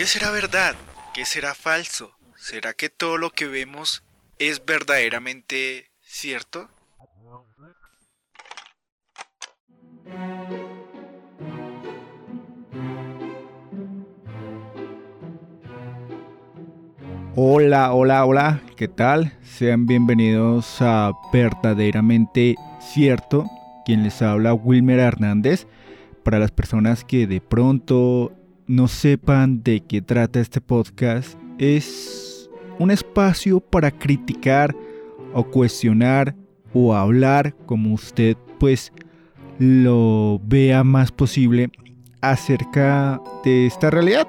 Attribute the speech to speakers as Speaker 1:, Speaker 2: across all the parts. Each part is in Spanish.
Speaker 1: ¿Qué será verdad? ¿Qué será falso? ¿Será que todo lo que vemos es verdaderamente cierto?
Speaker 2: Hola, hola, hola, ¿qué tal? Sean bienvenidos a Verdaderamente Cierto, quien les habla Wilmer Hernández. Para las personas que de pronto no sepan de qué trata este podcast, es un espacio para criticar o cuestionar o hablar como usted pues lo vea más posible acerca de esta realidad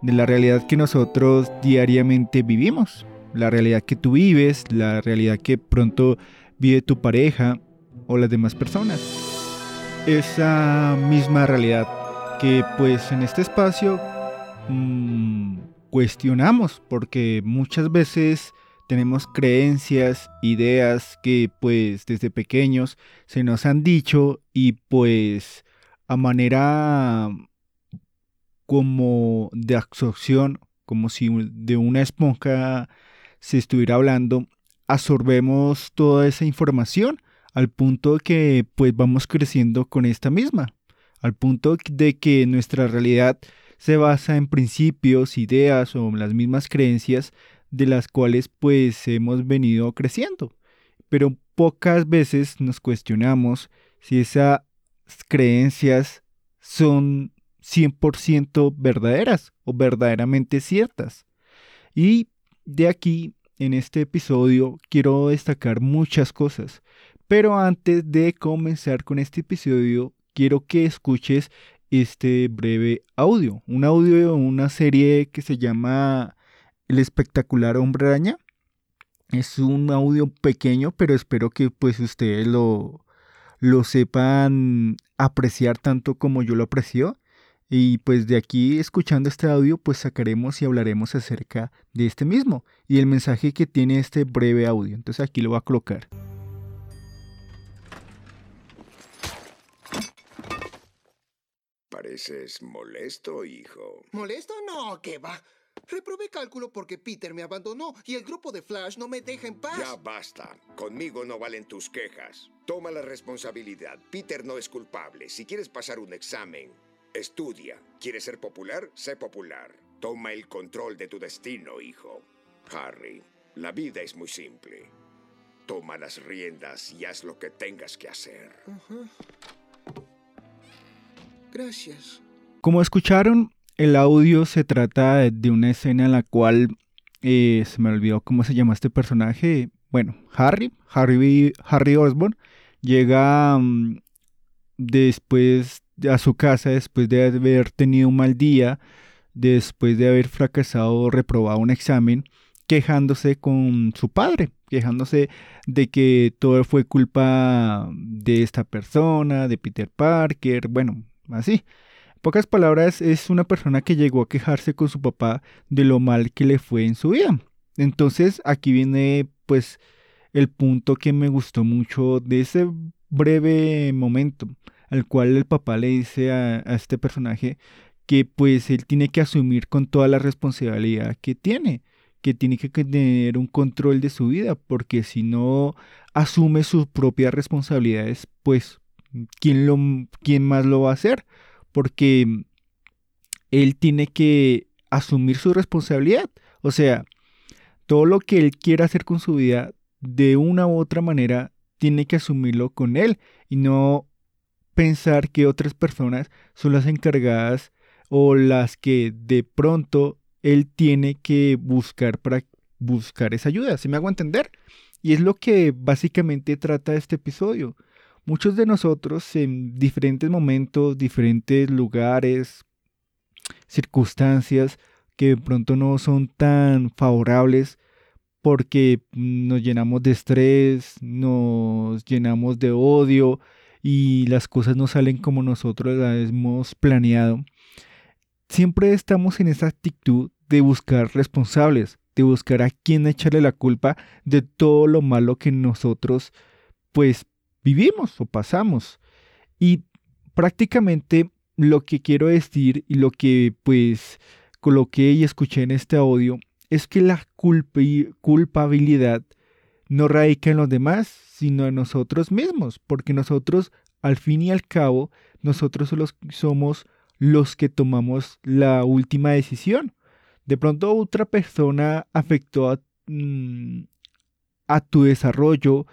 Speaker 2: de la realidad que nosotros diariamente vivimos, la realidad que tú vives, la realidad que pronto vive tu pareja o las demás personas. Esa misma realidad que pues en este espacio mm, cuestionamos porque muchas veces tenemos creencias, ideas que pues desde pequeños se nos han dicho y pues a manera como de absorción, como si de una esponja se estuviera hablando, absorbemos toda esa información al punto que pues vamos creciendo con esta misma, al punto de que nuestra realidad se basa en principios, ideas o las mismas creencias de las cuales pues hemos venido creciendo. Pero pocas veces nos cuestionamos si esas creencias son 100% verdaderas o verdaderamente ciertas. Y de aquí, en este episodio, quiero destacar muchas cosas. Pero antes de comenzar con este episodio, quiero que escuches este breve audio. Un audio de una serie que se llama El espectacular hombre araña. Es un audio pequeño, pero espero que pues ustedes lo, lo sepan apreciar tanto como yo lo aprecio. Y pues de aquí, escuchando este audio, pues sacaremos y hablaremos acerca de este mismo y el mensaje que tiene este breve audio. Entonces aquí lo voy a colocar.
Speaker 3: Pareces molesto, hijo.
Speaker 4: ¿Molesto? No, ¿qué va? Reprobé cálculo porque Peter me abandonó y el grupo de Flash no me deja en paz.
Speaker 3: Ya basta. Conmigo no valen tus quejas. Toma la responsabilidad. Peter no es culpable. Si quieres pasar un examen, Estudia. ¿Quieres ser popular? Sé popular. Toma el control de tu destino, hijo. Harry, la vida es muy simple. Toma las riendas y haz lo que tengas que hacer.
Speaker 4: Gracias.
Speaker 2: Como escucharon, el audio se trata de una escena en la cual eh, se me olvidó cómo se llama este personaje. Bueno, Harry, Harry, Harry Osborn, llega mm, después a su casa después de haber tenido un mal día, después de haber fracasado o reprobado un examen, quejándose con su padre, quejándose de que todo fue culpa de esta persona, de Peter Parker, bueno, así. En pocas palabras, es una persona que llegó a quejarse con su papá de lo mal que le fue en su vida. Entonces, aquí viene pues el punto que me gustó mucho de ese breve momento al cual el papá le dice a, este personaje que pues él tiene que asumir con toda la responsabilidad que tiene, que tiene que tener un control de su vida, porque si no asume sus propias responsabilidades, pues ¿quién, lo, quién más lo va a hacer? Porque él tiene que asumir su responsabilidad. O sea, todo lo que él quiera hacer con su vida, de una u otra manera, tiene que asumirlo con él y no pensar que otras personas son las encargadas o las que de pronto él tiene que buscar para buscar esa ayuda. ¿Se me hago entender? Y es lo que básicamente trata este episodio. Muchos de nosotros en diferentes momentos, diferentes lugares, circunstancias que de pronto no son tan favorables porque nos llenamos de estrés, nos llenamos de odio, y las cosas no salen como nosotros las hemos planeado, siempre estamos en esa actitud de buscar responsables, de buscar a quién echarle la culpa de todo lo malo que nosotros pues vivimos o pasamos. Y prácticamente lo que quiero decir y lo que pues coloqué y escuché en este audio es que la culpabilidad no radica en los demás, sino en nosotros mismos, porque nosotros, al fin y al cabo, nosotros somos los que tomamos la última decisión. De pronto otra persona afectó a, mm, a tu desarrollo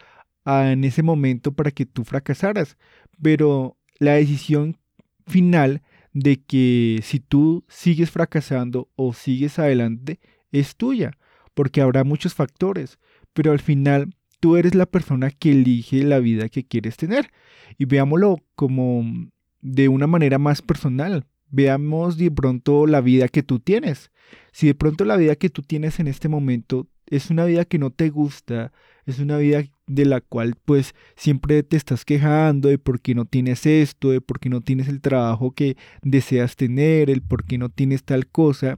Speaker 2: en ese momento para que tú fracasaras, pero la decisión final de que si tú sigues fracasando o sigues adelante es tuya, porque habrá muchos factores, pero al final tú eres la persona que elige la vida que quieres tener. Y veámoslo como de una manera más personal. Veamos de pronto la vida que tú tienes. Si de pronto la vida que tú tienes en este momento es una vida que no te gusta, es una vida de la cual pues siempre te estás quejando de por qué no tienes esto, de por qué no tienes el trabajo que deseas tener, el por qué no tienes tal cosa,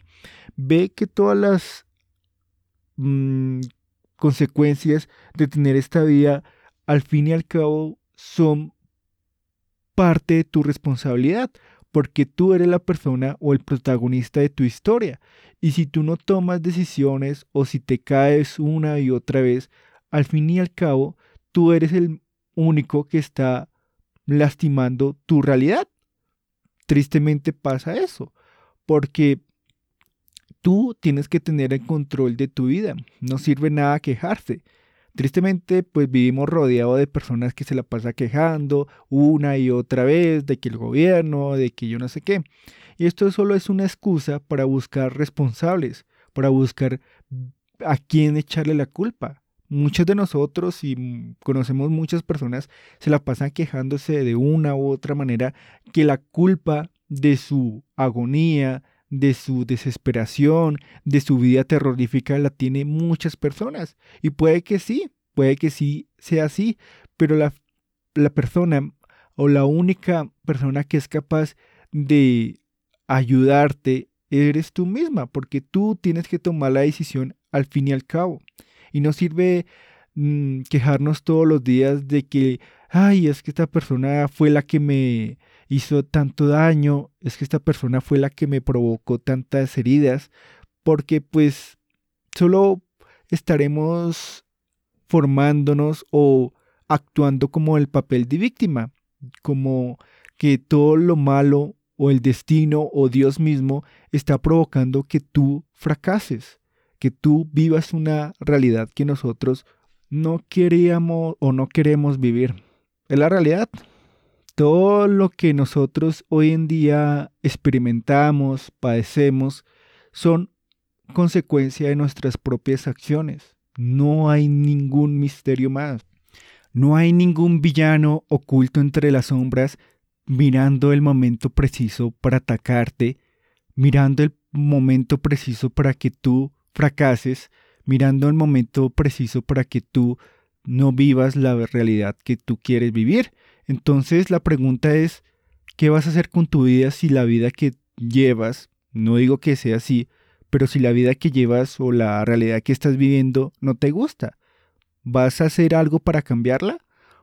Speaker 2: ve que todas las mm, consecuencias de tener esta vida al fin y al cabo son parte de tu responsabilidad, porque tú eres la persona o el protagonista de tu historia. Y si tú no tomas decisiones o si te caes una y otra vez, al fin y al cabo, tú eres el único que está lastimando tu realidad. Tristemente pasa eso, porque tú tienes que tener el control de tu vida. No sirve nada quejarse. Tristemente, pues vivimos rodeados de personas que se la pasan quejando una y otra vez de que el gobierno, de que yo no sé qué. Y esto solo es una excusa para buscar responsables, para buscar a quién echarle la culpa. Muchos de nosotros, y conocemos muchas personas, se la pasan quejándose de una u otra manera que la culpa de su agonía, de su desesperación, de su vida terrorífica, la tiene muchas personas. Y puede que sí, puede que sí sea así, pero la, la persona o la única persona que es capaz de ayudarte eres tú misma, porque tú tienes que tomar la decisión al fin y al cabo. Y no sirve mm, quejarnos todos los días de que, ay, es que esta persona fue la que me hizo tanto daño, es que esta persona fue la que me provocó tantas heridas, porque pues solo estaremos formándonos o actuando como el papel de víctima, como que todo lo malo o el destino o Dios mismo está provocando que tú fracases, que tú vivas una realidad que nosotros no queríamos o no queremos vivir. Es la realidad, todo lo que nosotros hoy en día experimentamos, padecemos, son consecuencia de nuestras propias acciones. No hay ningún misterio más. No hay ningún villano oculto entre las sombras mirando el momento preciso para atacarte, mirando el momento preciso para que tú fracases, mirando el momento preciso para que tú no vivas la realidad que tú quieres vivir. Entonces la pregunta es, ¿qué vas a hacer con tu vida si la vida que llevas, no digo que sea así, pero si la vida que llevas o la realidad que estás viviendo no te gusta? ¿Vas a hacer algo para cambiarla?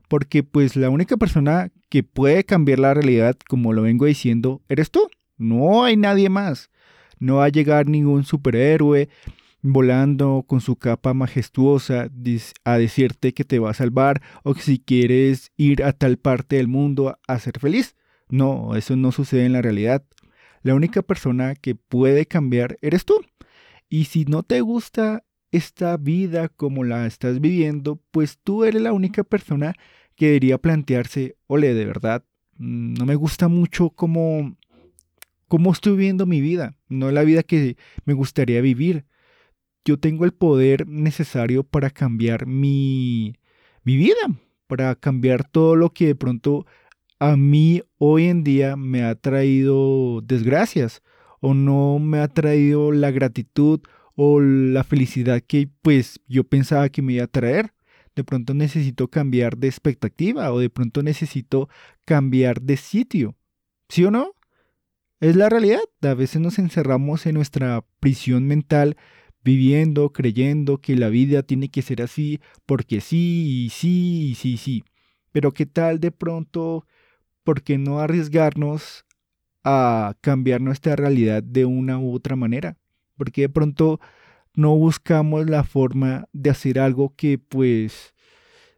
Speaker 2: Porque pues la única persona que puede cambiar la realidad, como lo vengo diciendo, eres tú. No hay nadie más. No va a llegar ningún superhéroe, volando con su capa majestuosa a decirte que te va a salvar o que si quieres ir a tal parte del mundo a ser feliz. No, eso no sucede en la realidad. La única persona que puede cambiar eres tú. Y si no te gusta esta vida como la estás viviendo, pues tú eres la única persona que debería plantearse, ole, de verdad, mm, no me gusta mucho cómo, cómo estoy viviendo mi vida, no la vida que me gustaría vivir yo tengo el poder necesario para cambiar mi, mi vida, para cambiar todo lo que de pronto a mí hoy en día me ha traído desgracias o no me ha traído la gratitud o la felicidad que pues yo pensaba que me iba a traer. De pronto necesito cambiar de expectativa o de pronto necesito cambiar de sitio. ¿Sí o no? Es la realidad. A veces nos encerramos en nuestra prisión mental viviendo, creyendo que la vida tiene que ser así, porque sí, sí, sí, sí. Pero qué tal de pronto, ¿por qué no arriesgarnos a cambiar nuestra realidad de una u otra manera, porque de pronto no buscamos la forma de hacer algo que pues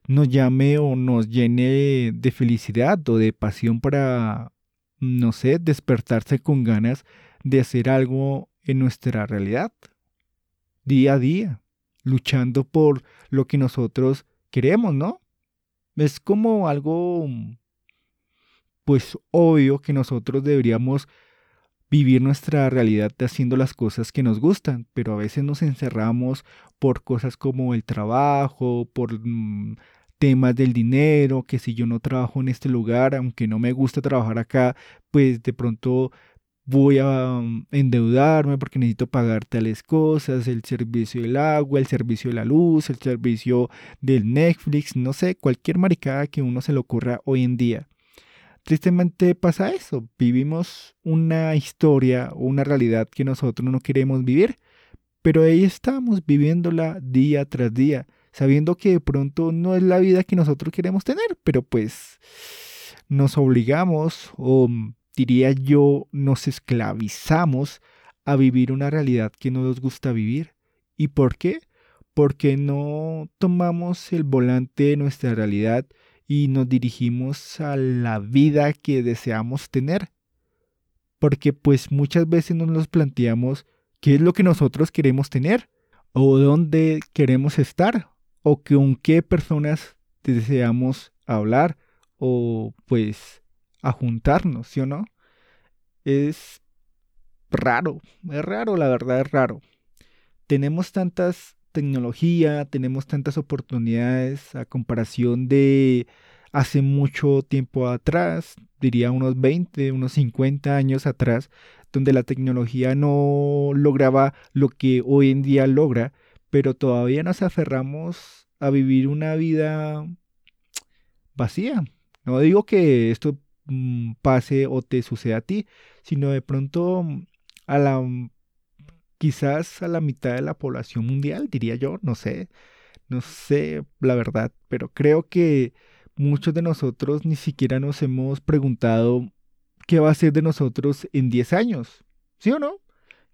Speaker 2: nos llame o nos llene de felicidad o de pasión para, no sé, despertarse con ganas de hacer algo en nuestra realidad, día a día, luchando por lo que nosotros queremos, ¿no? Es como algo, pues obvio que nosotros deberíamos vivir nuestra realidad haciendo las cosas que nos gustan, pero a veces nos encerramos por cosas como el trabajo, por mm, temas del dinero, que si yo no trabajo en este lugar, aunque no me gusta trabajar acá, pues de pronto voy a mm, endeudarme porque necesito pagar tales cosas, el servicio del agua, el servicio de la luz, el servicio del Netflix, no sé, cualquier maricada que uno se le ocurra hoy en día. Tristemente pasa eso, vivimos una historia o una realidad que nosotros no queremos vivir, pero ahí estamos viviéndola día tras día, sabiendo que de pronto no es la vida que nosotros queremos tener, pero pues nos obligamos o diría yo, nos esclavizamos a vivir una realidad que no nos gusta vivir. ¿Y por qué? Porque no tomamos el volante de nuestra realidad y nos dirigimos a la vida que deseamos tener. Porque pues muchas veces no nos planteamos qué es lo que nosotros queremos tener o dónde queremos estar o con qué personas deseamos hablar o pues a juntarnos, ¿sí o no? Es raro, es raro, la verdad es raro. Tenemos tantas tecnología, tenemos tantas oportunidades a comparación de hace mucho tiempo atrás, diría unos 20, unos 50 años atrás, donde la tecnología no lograba lo que hoy en día logra, pero todavía nos aferramos a vivir una vida vacía, no digo que esto pase o te suceda a ti, sino de pronto mm, a la mm, quizás a la mitad de la población mundial, diría yo, no sé, no sé la verdad, pero creo que muchos de nosotros ni siquiera nos hemos preguntado qué va a ser de nosotros en 10 años, ¿sí o no?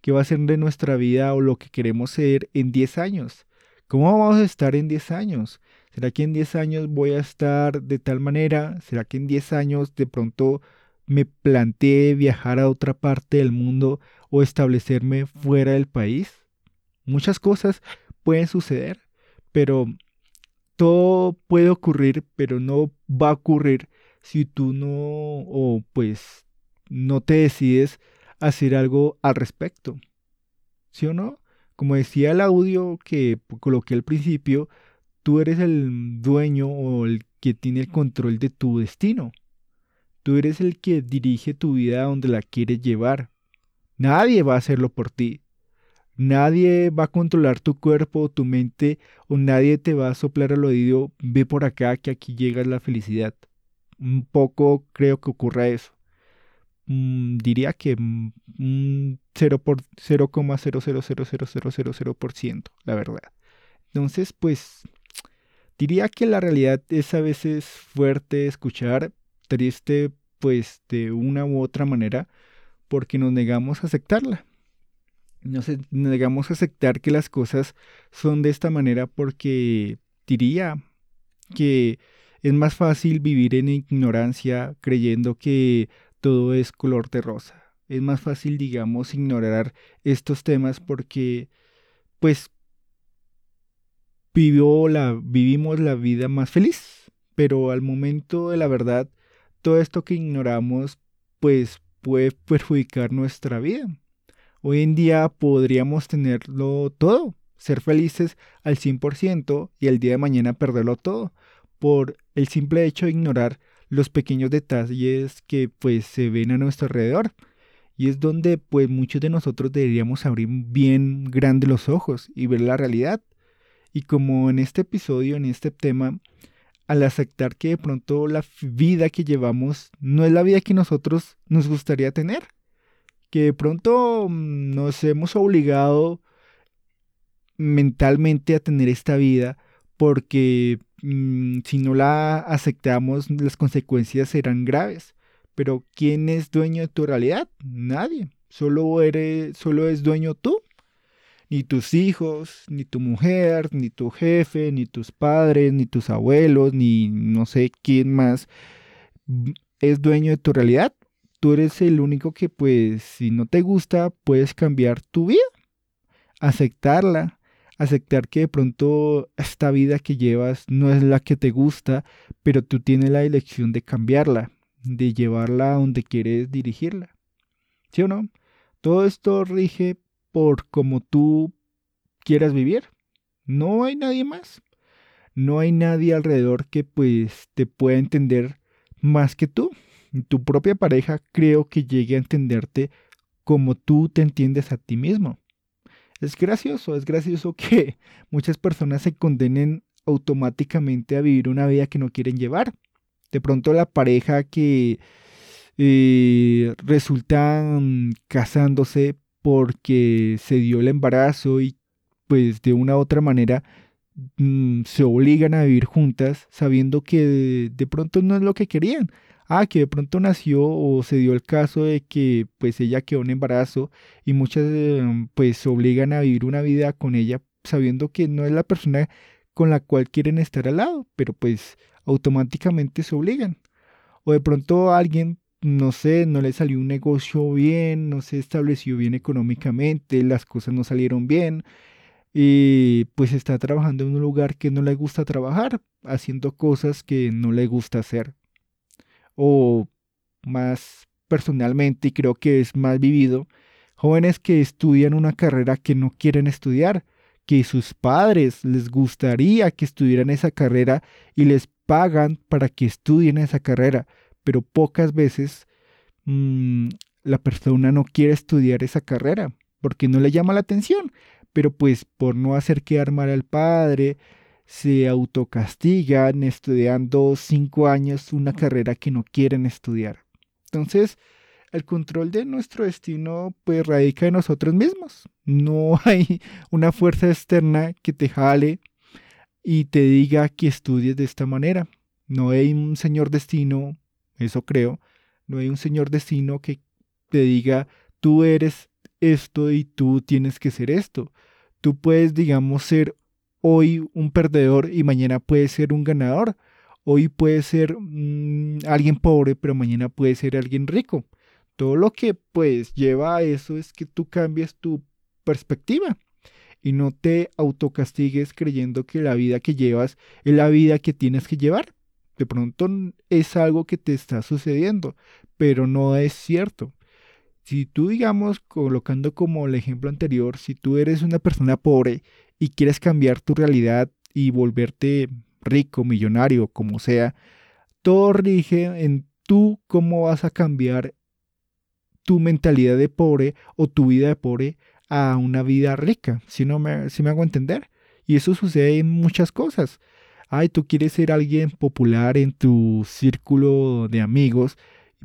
Speaker 2: ¿Qué va a ser de nuestra vida o lo que queremos ser en 10 años? ¿Cómo vamos a estar en 10 años? ¿Será que en 10 años voy a estar de tal manera? ¿Será que en 10 años de pronto me planteé viajar a otra parte del mundo o establecerme fuera del país? Muchas cosas pueden suceder, pero todo puede ocurrir, pero no va a ocurrir si tú no o pues no te decides hacer algo al respecto. ¿Sí o no? Como decía el audio que coloqué al principio, tú eres el dueño o el que tiene el control de tu destino. Tú eres el que dirige tu vida a donde la quieres llevar. Nadie va a hacerlo por ti. Nadie va a controlar tu cuerpo o tu mente o nadie te va a soplar al oído, ve por acá que aquí llega la felicidad. Un poco creo que ocurra eso. Mm, diría que un 0,0000000%, la verdad. Entonces, pues, diría que la realidad es a veces fuerte escuchar, triste, pues, de una u otra manera, porque nos negamos a aceptarla. Nos negamos a aceptar que las cosas son de esta manera porque diría que es más fácil vivir en ignorancia creyendo que todo es color de rosa. Es más fácil, digamos, ignorar estos temas porque, pues, vivió la, vivimos la vida más feliz. Pero al momento de la verdad, todo esto que ignoramos, pues, puede perjudicar nuestra vida. Hoy en día podríamos tenerlo todo, ser felices al 100% y el día de mañana perderlo todo, por el simple hecho de ignorar los pequeños detalles que pues se ven a nuestro alrededor. Y es donde pues muchos de nosotros deberíamos abrir bien grande los ojos y ver la realidad. Y como en este episodio, en este tema, al aceptar que de pronto la vida que llevamos no es la vida que nosotros nos gustaría tener, que de pronto mm, nos hemos obligado mentalmente a tener esta vida porque Mm, si no la aceptamos, las consecuencias serán graves. Pero ¿quién es dueño de tu realidad? Nadie. Solo eres, solo es dueño tú. Ni tus hijos, ni tu mujer, ni tu jefe, ni tus padres, ni tus abuelos, ni no sé quién más es dueño de tu realidad. Tú eres el único que pues si no te gusta puedes cambiar tu vida. Aceptarla, aceptar que de pronto esta vida que llevas no es la que te gusta, pero tú tienes la elección de cambiarla, de llevarla a donde quieres dirigirla. ¿Sí o no? Todo esto rige por cómo tú quieras vivir. No hay nadie más. No hay nadie alrededor que pues te pueda entender más que tú. Tu propia pareja creo que llegue a entenderte como tú te entiendes a ti mismo. Es gracioso, es gracioso que muchas personas se condenen automáticamente a vivir una vida que no quieren llevar. De pronto la pareja que eh, resulta mm, casándose porque se dio el embarazo y pues de una u otra manera mm, se obligan a vivir juntas sabiendo que de pronto no es lo que querían ah, que de pronto nació o se dio el caso de que pues ella quedó en embarazo y muchas em, pues se obligan a vivir una vida con ella sabiendo que no es la persona con la cual quieren estar al lado, pero pues automáticamente se obligan. O de pronto alguien, no sé, no le salió un negocio bien, no se estableció bien económicamente, las cosas no salieron bien, y pues está trabajando en un lugar que no le gusta trabajar, haciendo cosas que no le gusta hacer. O más personalmente, y creo que es más vivido, jóvenes que estudian una carrera que no quieren estudiar, que sus padres les gustaría que estudiaran esa carrera y les pagan para que estudien esa carrera, pero pocas veces mm, la persona no quiere estudiar esa carrera porque no le llama la atención, pero pues por no hacer quedar mal al padre, se autocastigan estudiando cinco años una carrera que no quieren estudiar. Entonces, el control de nuestro destino pues radica en nosotros mismos. No hay una fuerza externa que te jale y te diga que estudies de esta manera. No hay un señor destino, eso creo, no hay un señor destino que te diga tú eres esto y tú tienes que ser esto. Tú puedes, digamos, ser hoy un perdedor y mañana puede ser un ganador. Hoy puede ser mm, alguien pobre, pero mañana puede ser alguien rico. Todo lo que pues lleva a eso es que tú cambies tu perspectiva y no te autocastigues creyendo que la vida que llevas es la vida que tienes que llevar. De pronto es algo que te está sucediendo, pero no es cierto. Si tú, digamos, colocando como el ejemplo anterior, si tú eres una persona pobre y quieres cambiar tu realidad y volverte rico, millonario, como sea, todo rige en tú cómo vas a cambiar tu mentalidad de pobre o tu vida de pobre a una vida rica, si no me, si me hago entender. Y eso sucede en muchas cosas. Ay, tú quieres ser alguien popular en tu círculo de amigos,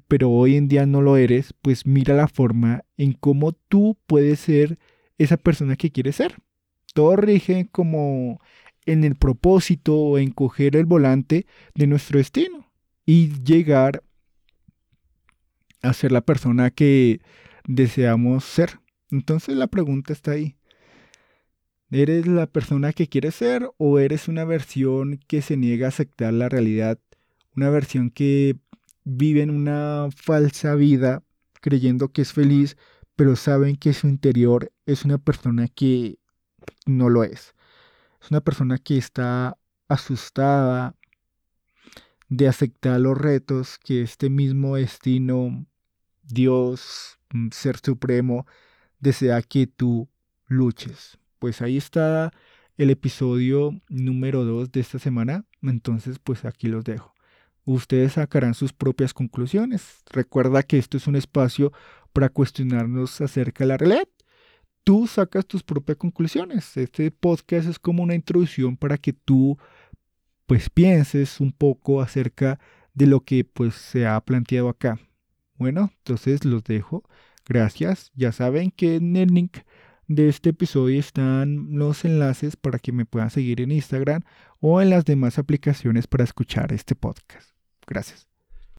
Speaker 2: pero hoy en día no lo eres, pues mira la forma en cómo tú puedes ser esa persona que quieres ser todo rige como en el propósito o en coger el volante de nuestro destino y llegar a ser la persona que deseamos ser. Entonces la pregunta está ahí. ¿Eres la persona que quieres ser o eres una versión que se niega a aceptar la realidad? Una versión que vive en una falsa vida creyendo que es feliz, pero saben que su interior es una persona que no lo es. Es una persona que está asustada de aceptar los retos que este mismo destino, Dios, mm, Ser Supremo, desea que tú luches. Pues ahí está el episodio número 2 de esta semana. Entonces, pues aquí los dejo. Ustedes sacarán sus propias conclusiones. Recuerda que esto es un espacio para cuestionarnos acerca de la realidad tú sacas tus propias conclusiones. Este podcast es como una introducción para que tú pues pienses un poco acerca de lo que pues se ha planteado acá. Bueno, entonces los dejo. Gracias. Ya saben que en de este episodio están los enlaces para que me puedan seguir en Instagram o en las demás aplicaciones para escuchar este podcast. Gracias.